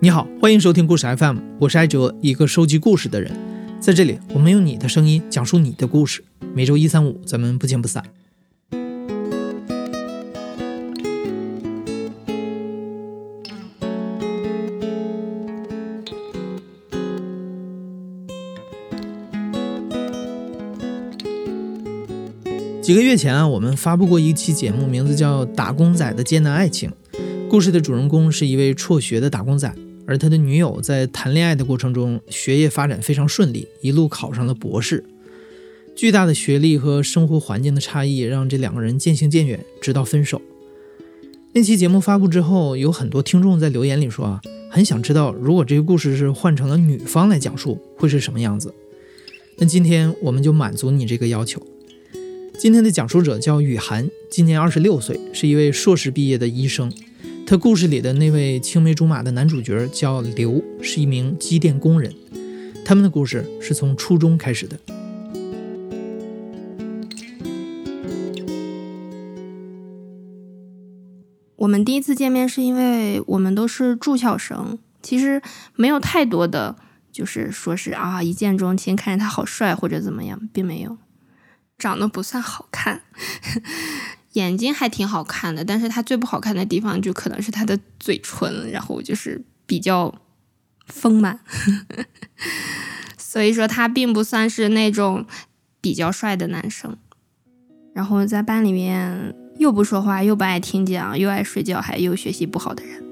你好，欢迎收听故事 FM，我是艾哲，一个收集故事的人。在这里，我们用你的声音讲述你的故事。每周一、三、五，咱们不见不散。几个月前啊，我们发布过一期节目，名字叫《打工仔的艰难爱情》。故事的主人公是一位辍学的打工仔。而他的女友在谈恋爱的过程中，学业发展非常顺利，一路考上了博士。巨大的学历和生活环境的差异，让这两个人渐行渐远，直到分手。那期节目发布之后，有很多听众在留言里说啊，很想知道如果这个故事是换成了女方来讲述，会是什么样子。那今天我们就满足你这个要求。今天的讲述者叫雨涵，今年二十六岁，是一位硕士毕业的医生。他故事里的那位青梅竹马的男主角叫刘，是一名机电工人。他们的故事是从初中开始的。我们第一次见面是因为我们都是住校生，其实没有太多的，就是说是啊一见钟情，看见他好帅或者怎么样，并没有，长得不算好看。眼睛还挺好看的，但是他最不好看的地方就可能是他的嘴唇，然后就是比较丰满，所以说他并不算是那种比较帅的男生。然后在班里面又不说话，又不爱听讲，又爱睡觉，还又学习不好的人。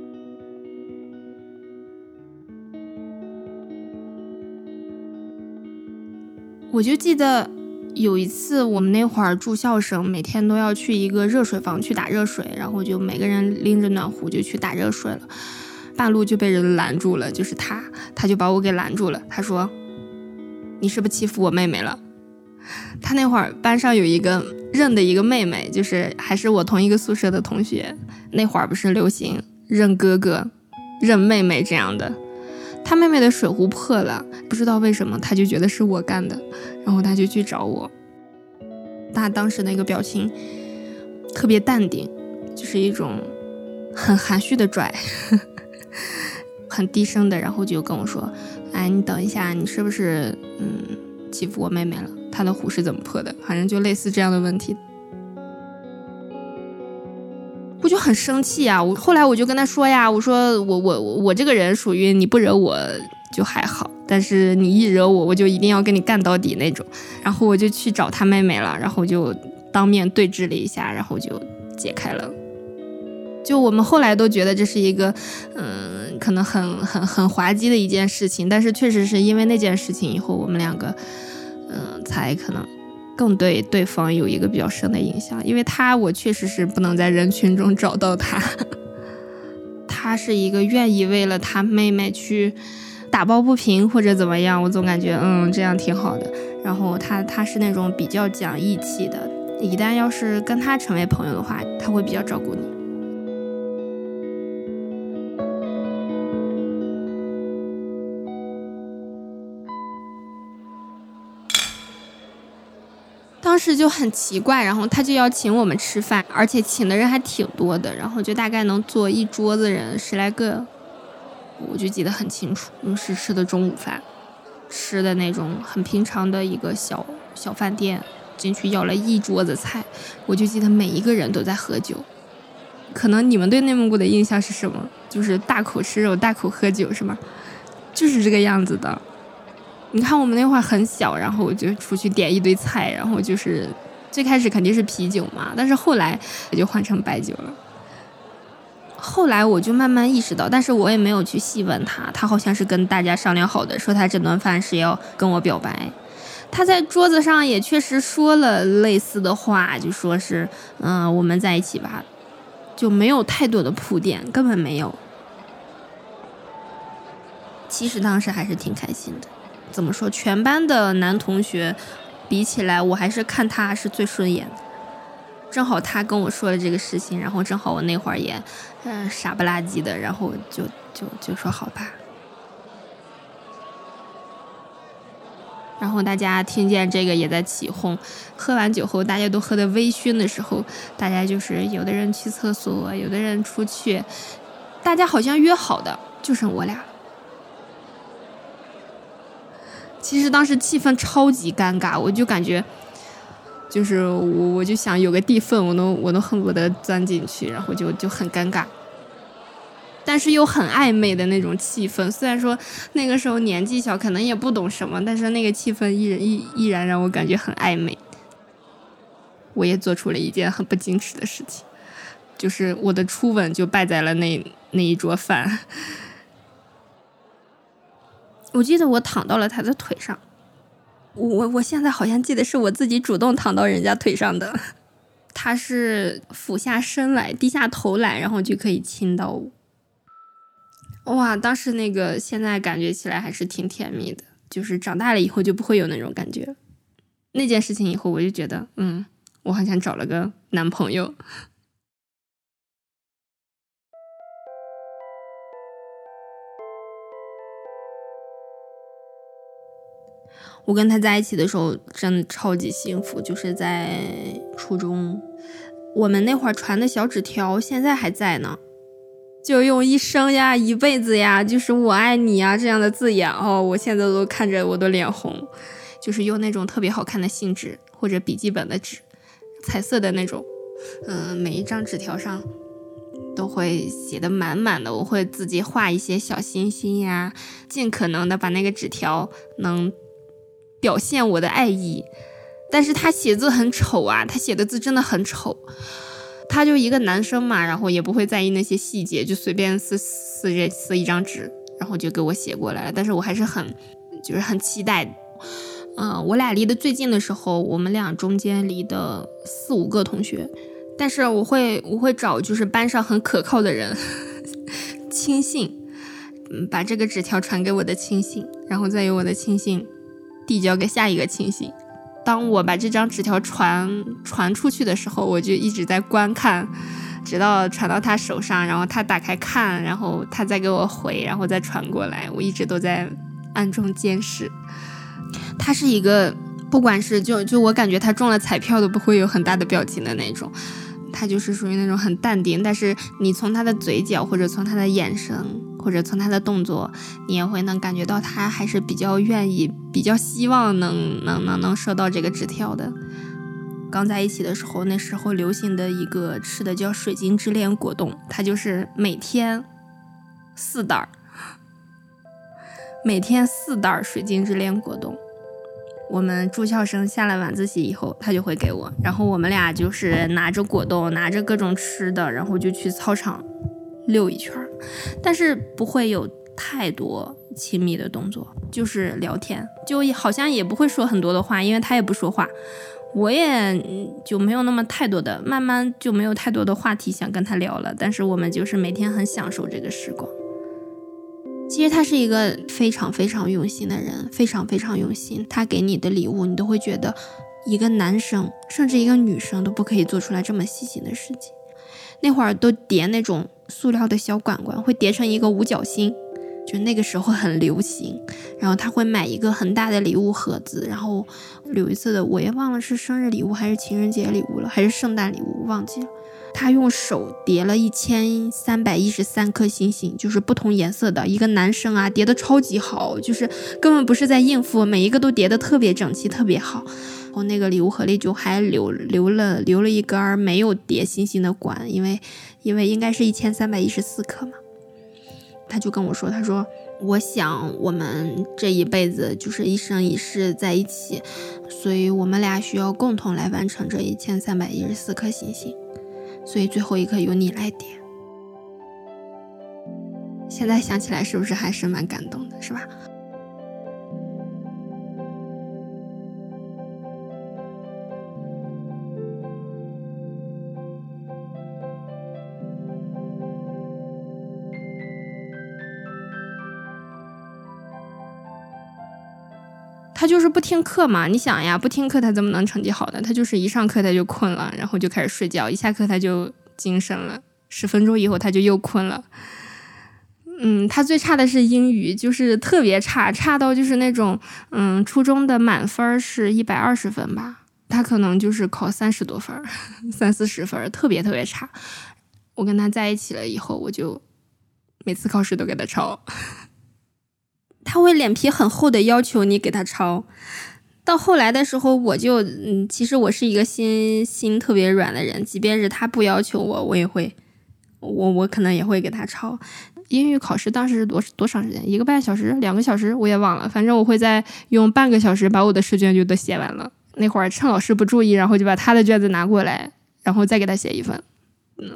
我就记得。有一次，我们那会儿住校生每天都要去一个热水房去打热水，然后就每个人拎着暖壶就去打热水了。半路就被人拦住了，就是他，他就把我给拦住了。他说：“你是不是欺负我妹妹了？”他那会儿班上有一个认的一个妹妹，就是还是我同一个宿舍的同学。那会儿不是流行认哥哥、认妹妹这样的。他妹妹的水壶破了，不知道为什么，他就觉得是我干的，然后他就去找我。他当时那个表情特别淡定，就是一种很含蓄的拽，很低声的，然后就跟我说：“哎，你等一下，你是不是嗯欺负我妹妹了？她的壶是怎么破的？反正就类似这样的问题。”我就很生气啊！我后来我就跟他说呀，我说我我我这个人属于你不惹我就还好，但是你一惹我，我就一定要跟你干到底那种。然后我就去找他妹妹了，然后就当面对质了一下，然后就解开了。就我们后来都觉得这是一个，嗯，可能很很很滑稽的一件事情，但是确实是因为那件事情以后，我们两个，嗯，才可能。更对对方有一个比较深的印象，因为他我确实是不能在人群中找到他。他是一个愿意为了他妹妹去打抱不平或者怎么样，我总感觉嗯这样挺好的。然后他他是那种比较讲义气的，一旦要是跟他成为朋友的话，他会比较照顾你。当时就很奇怪，然后他就要请我们吃饭，而且请的人还挺多的，然后就大概能坐一桌子人十来个，我就记得很清楚，因为是吃的中午饭，吃的那种很平常的一个小小饭店，进去要了一桌子菜，我就记得每一个人都在喝酒，可能你们对内蒙古的印象是什么？就是大口吃肉，大口喝酒，是吗？就是这个样子的。你看我们那会儿很小，然后我就出去点一堆菜，然后就是最开始肯定是啤酒嘛，但是后来也就换成白酒了。后来我就慢慢意识到，但是我也没有去细问他，他好像是跟大家商量好的，说他这顿饭是要跟我表白。他在桌子上也确实说了类似的话，就说是嗯我们在一起吧，就没有太多的铺垫，根本没有。其实当时还是挺开心的。怎么说？全班的男同学比起来，我还是看他是最顺眼的。正好他跟我说了这个事情，然后正好我那会儿也，嗯，傻不拉几的，然后就就就说好吧。然后大家听见这个也在起哄。喝完酒后，大家都喝得微醺的时候，大家就是有的人去厕所，有的人出去，大家好像约好的。就剩我俩了。其实当时气氛超级尴尬，我就感觉，就是我我就想有个地缝，我都我都恨不得钻进去，然后就就很尴尬。但是又很暧昧的那种气氛，虽然说那个时候年纪小，可能也不懂什么，但是那个气氛依然依依然让我感觉很暧昧。我也做出了一件很不矜持的事情，就是我的初吻就败在了那那一桌饭。我记得我躺到了他的腿上，我我现在好像记得是我自己主动躺到人家腿上的，他是俯下身来，低下头来，然后就可以亲到我。哇，当时那个现在感觉起来还是挺甜蜜的，就是长大了以后就不会有那种感觉。那件事情以后，我就觉得，嗯，我好像找了个男朋友。我跟他在一起的时候，真的超级幸福，就是在初中，我们那会儿传的小纸条，现在还在呢。就用一生呀、一辈子呀，就是我爱你呀这样的字眼哦，我现在都看着我都脸红。就是用那种特别好看的信纸或者笔记本的纸，彩色的那种，嗯，每一张纸条上都会写的满满的。我会自己画一些小星星呀，尽可能的把那个纸条能表现我的爱意。但是他写字很丑啊，他写的字真的很丑。他就一个男生嘛，然后也不会在意那些细节，就随便撕撕这撕一张纸，然后就给我写过来了。但是我还是很，就是很期待。嗯，我俩离得最近的时候，我们俩中间离的四五个同学，但是我会我会找就是班上很可靠的人 亲信，嗯，把这个纸条传给我的亲信，然后再由我的亲信递交给下一个亲信。当我把这张纸条传传出去的时候，我就一直在观看，直到传到他手上，然后他打开看，然后他再给我回，然后再传过来。我一直都在暗中监视。他是一个，不管是就就我感觉他中了彩票都不会有很大的表情的那种，他就是属于那种很淡定，但是你从他的嘴角或者从他的眼神。或者从他的动作，你也会能感觉到他还是比较愿意、比较希望能能能能收到这个纸条的。刚在一起的时候，那时候流行的一个吃的叫水晶之恋果冻，他就是每天四袋儿，每天四袋儿水晶之恋果冻。我们住校生下了晚自习以后，他就会给我，然后我们俩就是拿着果冻，拿着各种吃的，然后就去操场。溜一圈，但是不会有太多亲密的动作，就是聊天，就好像也不会说很多的话，因为他也不说话，我也就没有那么太多的，慢慢就没有太多的话题想跟他聊了。但是我们就是每天很享受这个时光。其实他是一个非常非常用心的人，非常非常用心。他给你的礼物，你都会觉得一个男生甚至一个女生都不可以做出来这么细心的事情。那会儿都叠那种塑料的小管管，会叠成一个五角星，就那个时候很流行。然后他会买一个很大的礼物盒子，然后有一次的我也忘了是生日礼物还是情人节礼物了，还是圣诞礼物，忘记了。他用手叠了一千三百一十三颗星星，就是不同颜色的。一个男生啊，叠的超级好，就是根本不是在应付，每一个都叠的特别整齐，特别好。然后那个礼物盒里就还留留了留了一根没有叠星星的管，因为因为应该是一千三百一十四颗嘛。他就跟我说，他说我想我们这一辈子就是一生一世在一起，所以我们俩需要共同来完成这一千三百一十四颗星星。所以最后一颗由你来点。现在想起来是不是还是蛮感动的，是吧？他就是不听课嘛，你想呀，不听课他怎么能成绩好的？他就是一上课他就困了，然后就开始睡觉；一下课他就精神了，十分钟以后他就又困了。嗯，他最差的是英语，就是特别差，差到就是那种，嗯，初中的满分是一百二十分吧，他可能就是考三十多分，三四十分，特别特别差。我跟他在一起了以后，我就每次考试都给他抄。他会脸皮很厚的要求你给他抄。到后来的时候，我就嗯，其实我是一个心心特别软的人，即便是他不要求我，我也会，我我可能也会给他抄。英语考试当时是多多长时间？一个半小时，两个小时，我也忘了。反正我会在用半个小时把我的试卷就都写完了。那会儿趁老师不注意，然后就把他的卷子拿过来，然后再给他写一份。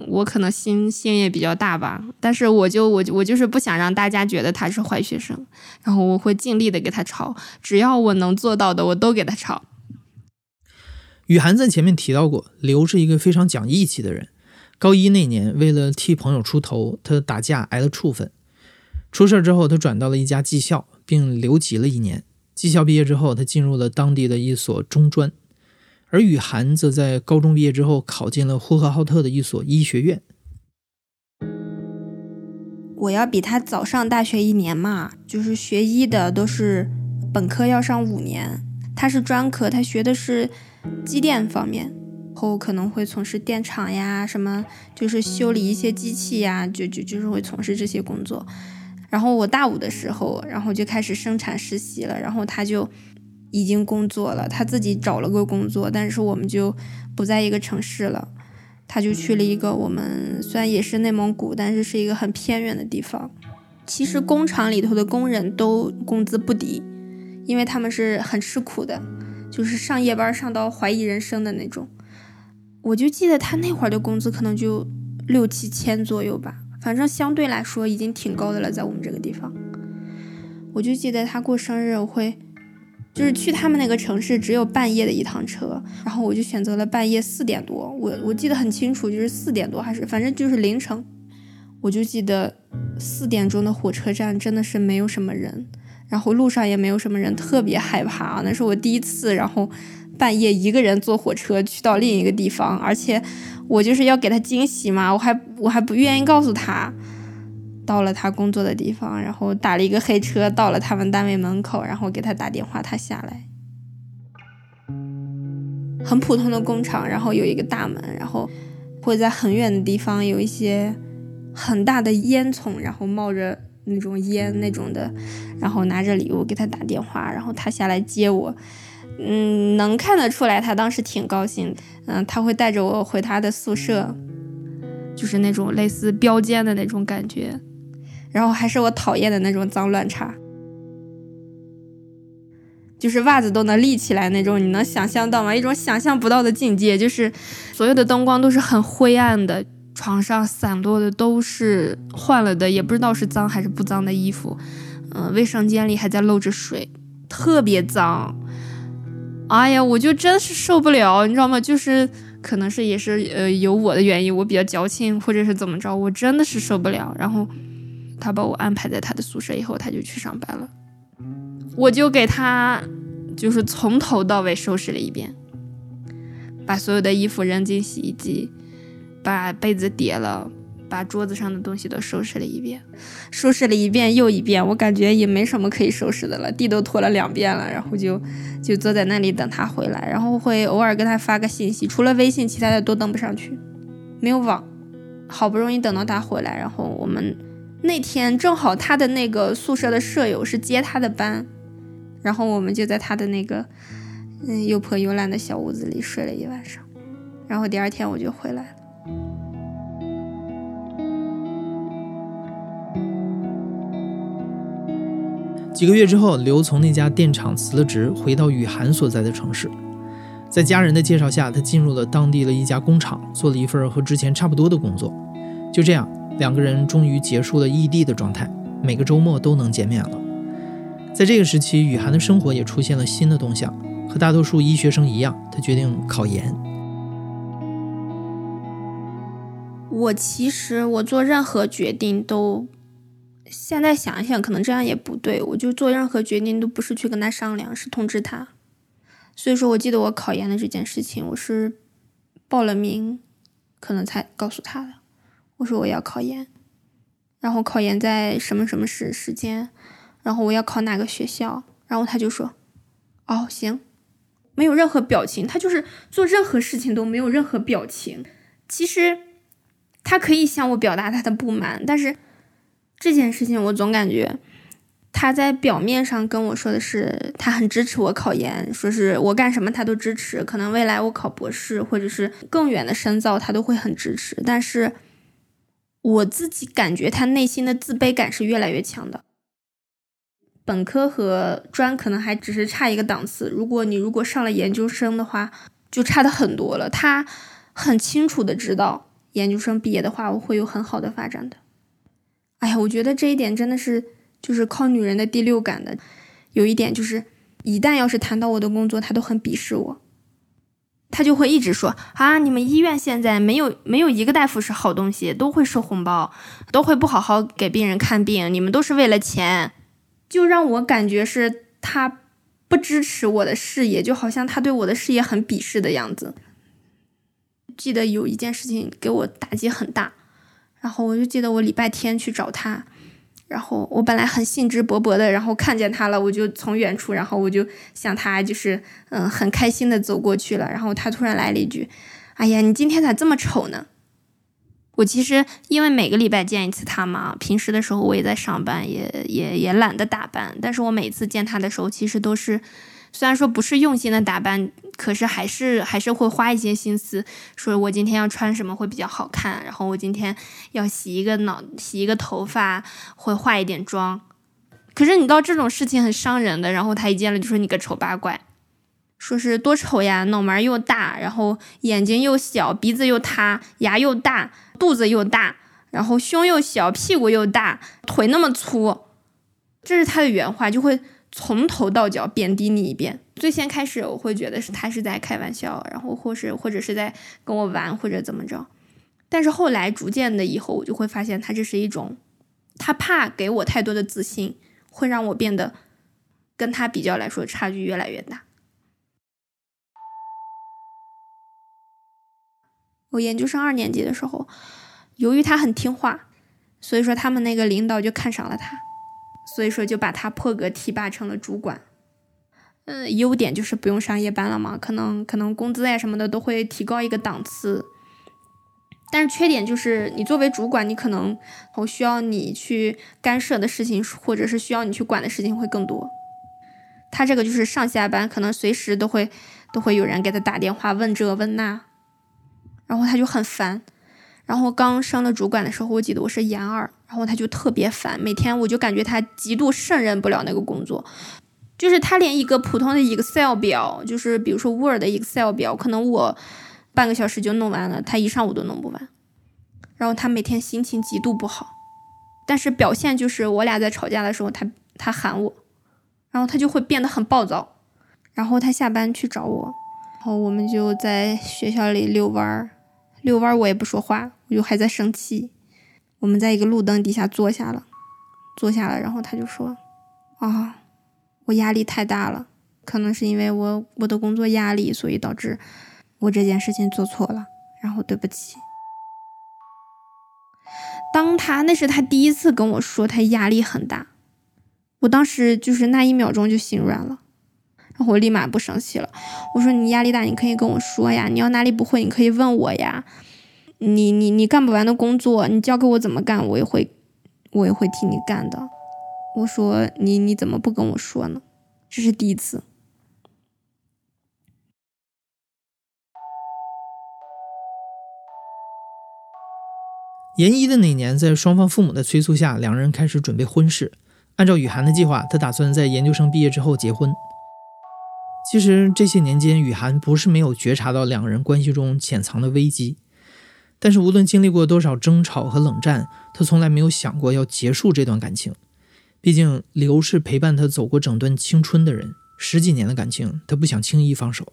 我可能心心也比较大吧，但是我就我我就是不想让大家觉得他是坏学生，然后我会尽力的给他抄，只要我能做到的，我都给他抄。雨涵在前面提到过，刘是一个非常讲义气的人。高一那年，为了替朋友出头，他打架挨了处分。出事之后，他转到了一家技校，并留级了一年。技校毕业之后，他进入了当地的一所中专。而雨涵则在高中毕业之后，考进了呼和浩特的一所医学院。我要比他早上大学一年嘛，就是学医的都是本科要上五年，他是专科，他学的是机电方面。后可能会从事电厂呀，什么就是修理一些机器呀，就就就是会从事这些工作。然后我大五的时候，然后就开始生产实习了，然后他就已经工作了，他自己找了个工作，但是我们就不在一个城市了，他就去了一个我们虽然也是内蒙古，但是是一个很偏远的地方。其实工厂里头的工人都工资不低，因为他们是很吃苦的，就是上夜班上到怀疑人生的那种。我就记得他那会儿的工资可能就六七千左右吧，反正相对来说已经挺高的了，在我们这个地方。我就记得他过生日，我会就是去他们那个城市只有半夜的一趟车，然后我就选择了半夜四点多，我我记得很清楚，就是四点多还是反正就是凌晨。我就记得四点钟的火车站真的是没有什么人，然后路上也没有什么人，特别害怕啊，那是我第一次，然后。半夜一个人坐火车去到另一个地方，而且我就是要给他惊喜嘛，我还我还不愿意告诉他。到了他工作的地方，然后打了一个黑车，到了他们单位门口，然后给他打电话，他下来。很普通的工厂，然后有一个大门，然后会在很远的地方有一些很大的烟囱，然后冒着那种烟那种的，然后拿着礼物给他打电话，然后他下来接我。嗯，能看得出来，他当时挺高兴。嗯，他会带着我回他的宿舍，就是那种类似标间的那种感觉。然后还是我讨厌的那种脏乱差，就是袜子都能立起来那种。你能想象到吗？一种想象不到的境界，就是所有的灯光都是很灰暗的，床上散落的都是换了的，也不知道是脏还是不脏的衣服。嗯，卫生间里还在漏着水，特别脏。哎呀，我就真是受不了，你知道吗？就是可能是也是呃有我的原因，我比较矫情，或者是怎么着，我真的是受不了。然后他把我安排在他的宿舍以后，他就去上班了，我就给他就是从头到尾收拾了一遍，把所有的衣服扔进洗衣机，把被子叠了。把桌子上的东西都收拾了一遍，收拾了一遍又一遍，我感觉也没什么可以收拾的了，地都拖了两遍了，然后就就坐在那里等他回来，然后会偶尔跟他发个信息，除了微信，其他的都登不上去，没有网。好不容易等到他回来，然后我们那天正好他的那个宿舍的舍友是接他的班，然后我们就在他的那个嗯又破又烂的小屋子里睡了一晚上，然后第二天我就回来了。几个月之后，刘从那家电厂辞了职，回到雨涵所在的城市。在家人的介绍下，他进入了当地的一家工厂，做了一份和之前差不多的工作。就这样，两个人终于结束了异地的状态，每个周末都能见面了。在这个时期，雨涵的生活也出现了新的动向。和大多数医学生一样，他决定考研。我其实，我做任何决定都。现在想一想，可能这样也不对。我就做任何决定都不是去跟他商量，是通知他。所以说我记得我考研的这件事情，我是报了名，可能才告诉他的。我说我要考研，然后考研在什么什么时时间，然后我要考哪个学校，然后他就说，哦行，没有任何表情，他就是做任何事情都没有任何表情。其实他可以向我表达他的不满，但是。这件事情，我总感觉他在表面上跟我说的是他很支持我考研，说是我干什么他都支持，可能未来我考博士或者是更远的深造他都会很支持。但是我自己感觉他内心的自卑感是越来越强的。本科和专可能还只是差一个档次，如果你如果上了研究生的话，就差的很多了。他很清楚的知道，研究生毕业的话，我会有很好的发展的。哎呀，我觉得这一点真的是就是靠女人的第六感的。有一点就是，一旦要是谈到我的工作，他都很鄙视我，他就会一直说啊，你们医院现在没有没有一个大夫是好东西，都会收红包，都会不好好给病人看病，你们都是为了钱。就让我感觉是他不支持我的事业，就好像他对我的事业很鄙视的样子。记得有一件事情给我打击很大，然后我就记得我礼拜天去找他，然后我本来很兴致勃勃的，然后看见他了，我就从远处，然后我就向他就是嗯很开心的走过去了，然后他突然来了一句：“哎呀，你今天咋这么丑呢？”我其实因为每个礼拜见一次他嘛，平时的时候我也在上班，也也也懒得打扮。但是我每次见他的时候，其实都是，虽然说不是用心的打扮，可是还是还是会花一些心思，说我今天要穿什么会比较好看，然后我今天要洗一个脑，洗一个头发，会化一点妆。可是你到这种事情很伤人的，然后他一见了就说你个丑八怪。说是多丑呀，脑门又大，然后眼睛又小，鼻子又塌，牙又大，肚子又大，然后胸又小，屁股又大，腿那么粗，这是他的原话，就会从头到脚贬低你一遍。最先开始我会觉得是他是在开玩笑，然后或是或者是在跟我玩或者怎么着，但是后来逐渐的以后，我就会发现他这是一种，他怕给我太多的自信，会让我变得跟他比较来说差距越来越大。我研究生二年级的时候，由于他很听话，所以说他们那个领导就看上了他，所以说就把他破格提拔成了主管。嗯，优点就是不用上夜班了嘛，可能可能工资呀什么的都会提高一个档次。但是缺点就是你作为主管，你可能我需要你去干涉的事情，或者是需要你去管的事情会更多。他这个就是上下班可能随时都会都会有人给他打电话问这问那。然后他就很烦，然后刚升了主管的时候，我记得我是研二，然后他就特别烦，每天我就感觉他极度胜任不了那个工作，就是他连一个普通的 Excel 表，就是比如说 Word Excel 表，可能我半个小时就弄完了，他一上午都弄不完。然后他每天心情极度不好，但是表现就是我俩在吵架的时候，他他喊我，然后他就会变得很暴躁，然后他下班去找我，然后我们就在学校里遛弯儿。遛弯我也不说话，我就还在生气。我们在一个路灯底下坐下了，坐下了，然后他就说：“啊，我压力太大了，可能是因为我我的工作压力，所以导致我这件事情做错了，然后对不起。”当他那是他第一次跟我说他压力很大，我当时就是那一秒钟就心软了。我立马不生气了，我说你压力大，你可以跟我说呀，你要哪里不会，你可以问我呀。你你你干不完的工作，你交给我怎么干，我也会，我也会替你干的。我说你你怎么不跟我说呢？这是第一次。研一的那年，在双方父母的催促下，两人开始准备婚事。按照雨涵的计划，他打算在研究生毕业之后结婚。其实这些年间，雨涵不是没有觉察到两人关系中潜藏的危机，但是无论经历过多少争吵和冷战，他从来没有想过要结束这段感情。毕竟刘是陪伴他走过整段青春的人，十几年的感情，他不想轻易放手。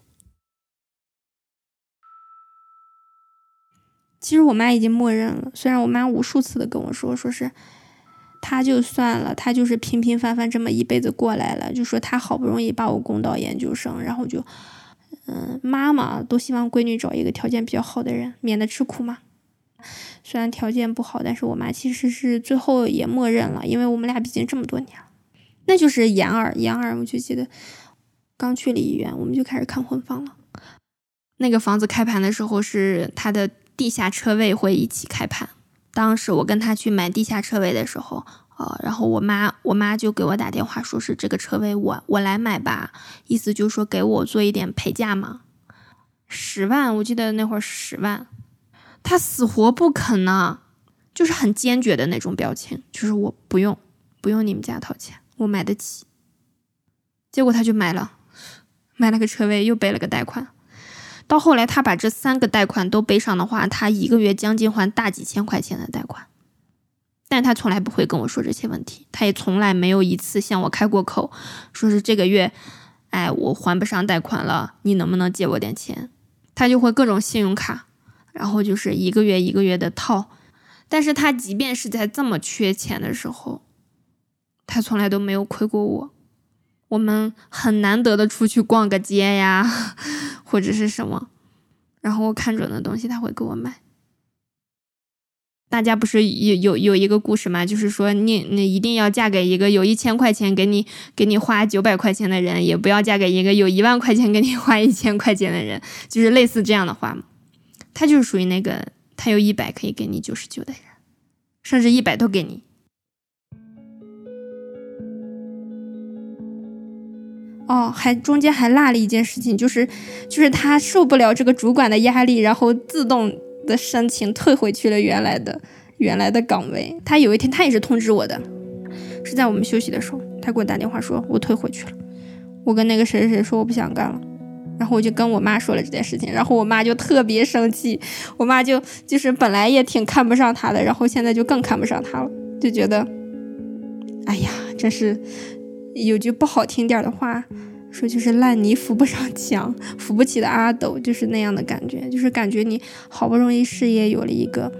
其实我妈已经默认了，虽然我妈无数次的跟我说，说是。他就算了，他就是平平凡凡这么一辈子过来了。就说他好不容易把我供到研究生，然后就，嗯，妈妈都希望闺女找一个条件比较好的人，免得吃苦嘛。虽然条件不好，但是我妈其实是最后也默认了，因为我们俩毕竟这么多年了。那就是研二，研二我就记得刚去了医院，我们就开始看婚房了。那个房子开盘的时候是它的地下车位会一起开盘。当时我跟他去买地下车位的时候，呃，然后我妈我妈就给我打电话，说是这个车位我我来买吧，意思就是说给我做一点陪嫁嘛。十万，我记得那会儿十万，他死活不肯呢，就是很坚决的那种表情，就是我不用不用你们家掏钱，我买得起。结果他就买了，买了个车位，又背了个贷款。到后来，他把这三个贷款都背上的话，他一个月将近还大几千块钱的贷款。但他从来不会跟我说这些问题，他也从来没有一次向我开过口，说是这个月，哎，我还不上贷款了，你能不能借我点钱？他就会各种信用卡，然后就是一个月一个月的套。但是他即便是在这么缺钱的时候，他从来都没有亏过我。我们很难得的出去逛个街呀。或者是什么，然后我看准的东西他会给我买。大家不是有有有一个故事吗？就是说你你一定要嫁给一个有一千块钱给你给你花九百块钱的人，也不要嫁给一个有一万块钱给你花一千块钱的人，就是类似这样的话嘛。他就是属于那个他有一百可以给你九十九的人，甚至一百都给你。哦，还中间还落了一件事情，就是，就是他受不了这个主管的压力，然后自动的申请退回去了原来的原来的岗位。他有一天他也是通知我的，是在我们休息的时候，他给我打电话说，我退回去了。我跟那个谁谁谁说我不想干了，然后我就跟我妈说了这件事情，然后我妈就特别生气，我妈就就是本来也挺看不上他的，然后现在就更看不上他了，就觉得，哎呀，真是。有句不好听点的话，说就是烂泥扶不上墙，扶不起的阿斗，就是那样的感觉，就是感觉你好不容易事业有了一个，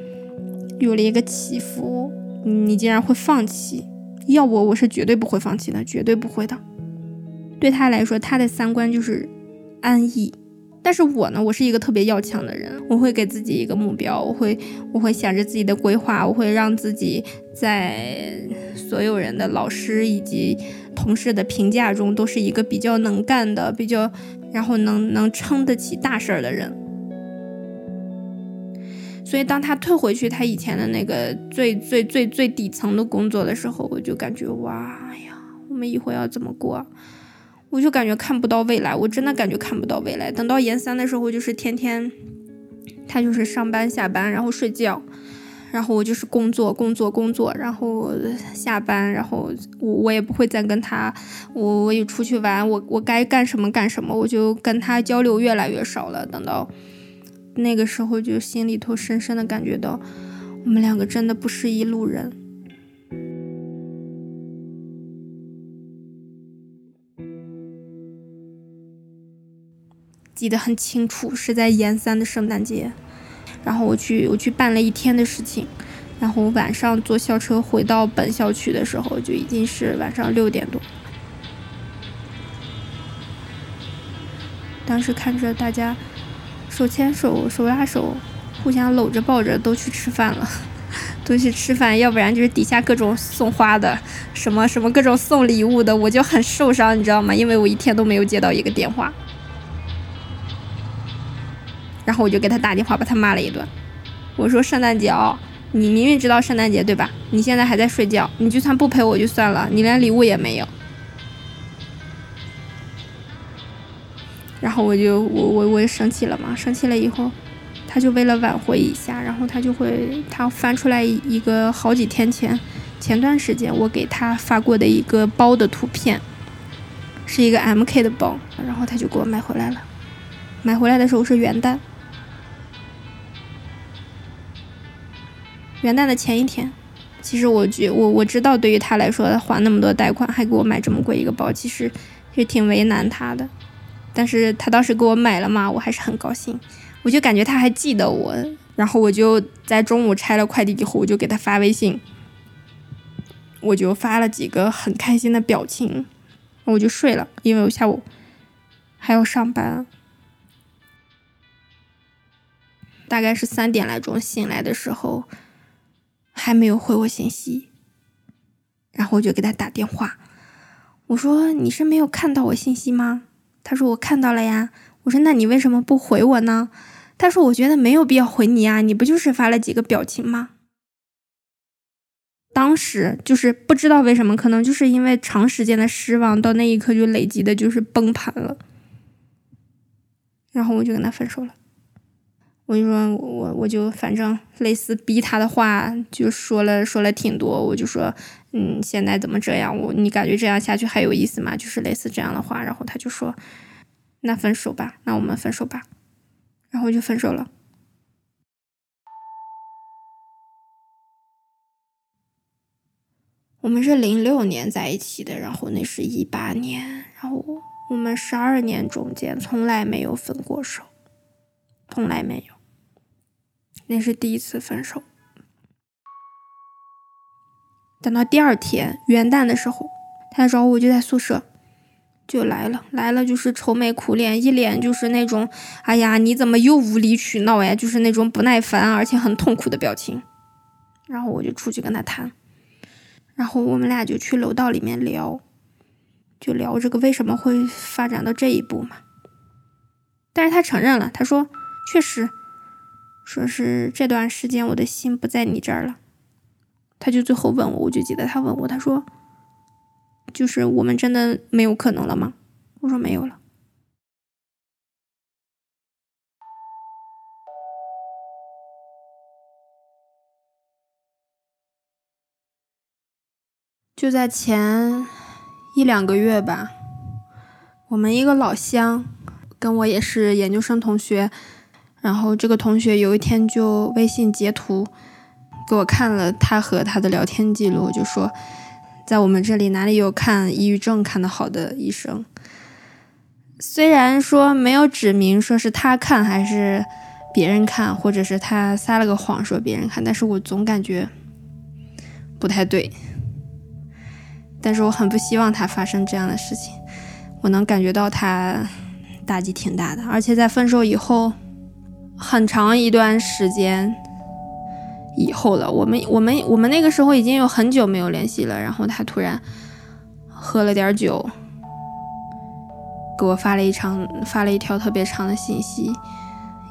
有了一个起伏，你竟然会放弃。要我，我是绝对不会放弃的，绝对不会的。对他来说，他的三观就是安逸。但是我呢，我是一个特别要强的人，我会给自己一个目标，我会我会想着自己的规划，我会让自己在所有人的老师以及同事的评价中都是一个比较能干的，比较然后能能撑得起大事儿的人。所以当他退回去他以前的那个最最最最底层的工作的时候，我就感觉哇呀，我们以后要怎么过？我就感觉看不到未来，我真的感觉看不到未来。等到研三的时候，就是天天，他就是上班下班，然后睡觉，然后我就是工作工作工作，然后下班，然后我我也不会再跟他，我我也出去玩，我我该干什么干什么，我就跟他交流越来越少了。等到那个时候，就心里头深深的感觉到，我们两个真的不是一路人。记得很清楚，是在研三的圣诞节，然后我去我去办了一天的事情，然后晚上坐校车回到本校区的时候，就已经是晚上六点多。当时看着大家手牵手、手拉手，互相搂着抱着都去吃饭了，都去吃饭，要不然就是底下各种送花的，什么什么各种送礼物的，我就很受伤，你知道吗？因为我一天都没有接到一个电话。然后我就给他打电话，把他骂了一顿。我说：“圣诞节哦，你明明知道圣诞节对吧？你现在还在睡觉，你就算不陪我就算了，你连礼物也没有。”然后我就我我我也生气了嘛，生气了以后，他就为了挽回一下，然后他就会他翻出来一个好几天前前段时间我给他发过的一个包的图片，是一个 MK 的包，然后他就给我买回来了。买回来的时候是元旦。元旦的前一天，其实我觉我我知道，对于他来说，还那么多贷款，还给我买这么贵一个包，其实是挺为难他的。但是他当时给我买了嘛，我还是很高兴。我就感觉他还记得我，然后我就在中午拆了快递以后，我就给他发微信，我就发了几个很开心的表情，我就睡了，因为我下午还要上班。大概是三点来钟醒来的时候。还没有回我信息，然后我就给他打电话，我说你是没有看到我信息吗？他说我看到了呀。我说那你为什么不回我呢？他说我觉得没有必要回你呀，你不就是发了几个表情吗？当时就是不知道为什么，可能就是因为长时间的失望，到那一刻就累积的就是崩盘了。然后我就跟他分手了。我就说我我就反正类似逼他的话就说了说了挺多。我就说嗯，现在怎么这样？我你感觉这样下去还有意思吗？就是类似这样的话。然后他就说那分手吧，那我们分手吧。然后就分手了。我们是零六年在一起的，然后那是一八年，然后我们十二年中间从来没有分过手，从来没有，那是第一次分手。等到第二天元旦的时候，他找我就在宿舍，就来了，来了就是愁眉苦脸，一脸就是那种，哎呀，你怎么又无理取闹呀？就是那种不耐烦而且很痛苦的表情。然后我就出去跟他谈。然后我们俩就去楼道里面聊，就聊这个为什么会发展到这一步嘛。但是他承认了，他说确实，说是这段时间我的心不在你这儿了。他就最后问我，我就记得他问我，他说，就是我们真的没有可能了吗？我说没有了。就在前一两个月吧，我们一个老乡跟我也是研究生同学，然后这个同学有一天就微信截图给我看了他和他的聊天记录，就说在我们这里哪里有看抑郁症看得好的医生。虽然说没有指明说是他看还是别人看，或者是他撒了个谎说别人看，但是我总感觉不太对。但是我很不希望他发生这样的事情，我能感觉到他打击挺大的，而且在分手以后很长一段时间以后了，我们我们我们那个时候已经有很久没有联系了，然后他突然喝了点酒，给我发了一长发了一条特别长的信息，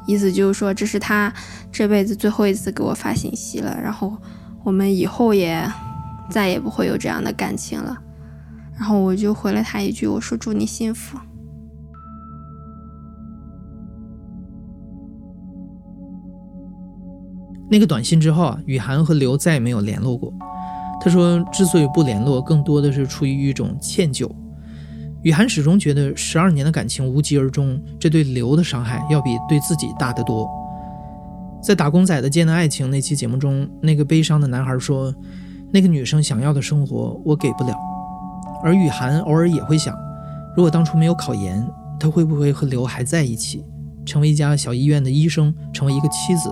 意思就是说这是他这辈子最后一次给我发信息了，然后我们以后也。再也不会有这样的感情了，然后我就回了他一句：“我说祝你幸福。”那个短信之后啊，雨涵和刘再也没有联络过。他说，之所以不联络，更多的是出于一种歉疚。雨涵始终觉得十二年的感情无疾而终，这对刘的伤害要比对自己大得多。在《打工仔的艰难爱情》那期节目中，那个悲伤的男孩说。那个女生想要的生活，我给不了。而雨涵偶尔也会想，如果当初没有考研，她会不会和刘还在一起，成为一家小医院的医生，成为一个妻子？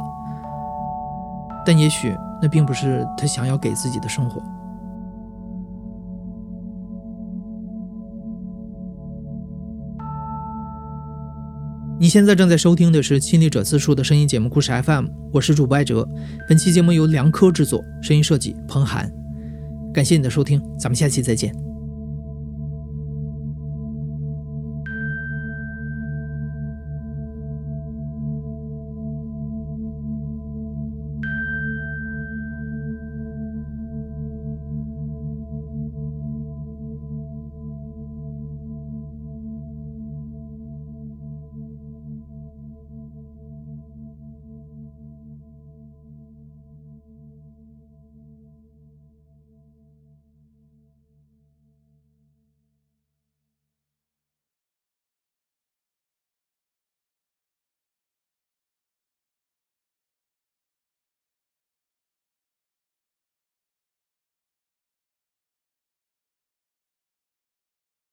但也许那并不是他想要给自己的生活。你现在正在收听的是《亲历者自述》的声音节目故事 FM，我是主播艾哲。本期节目由梁科制作，声音设计彭涵。感谢你的收听，咱们下期再见。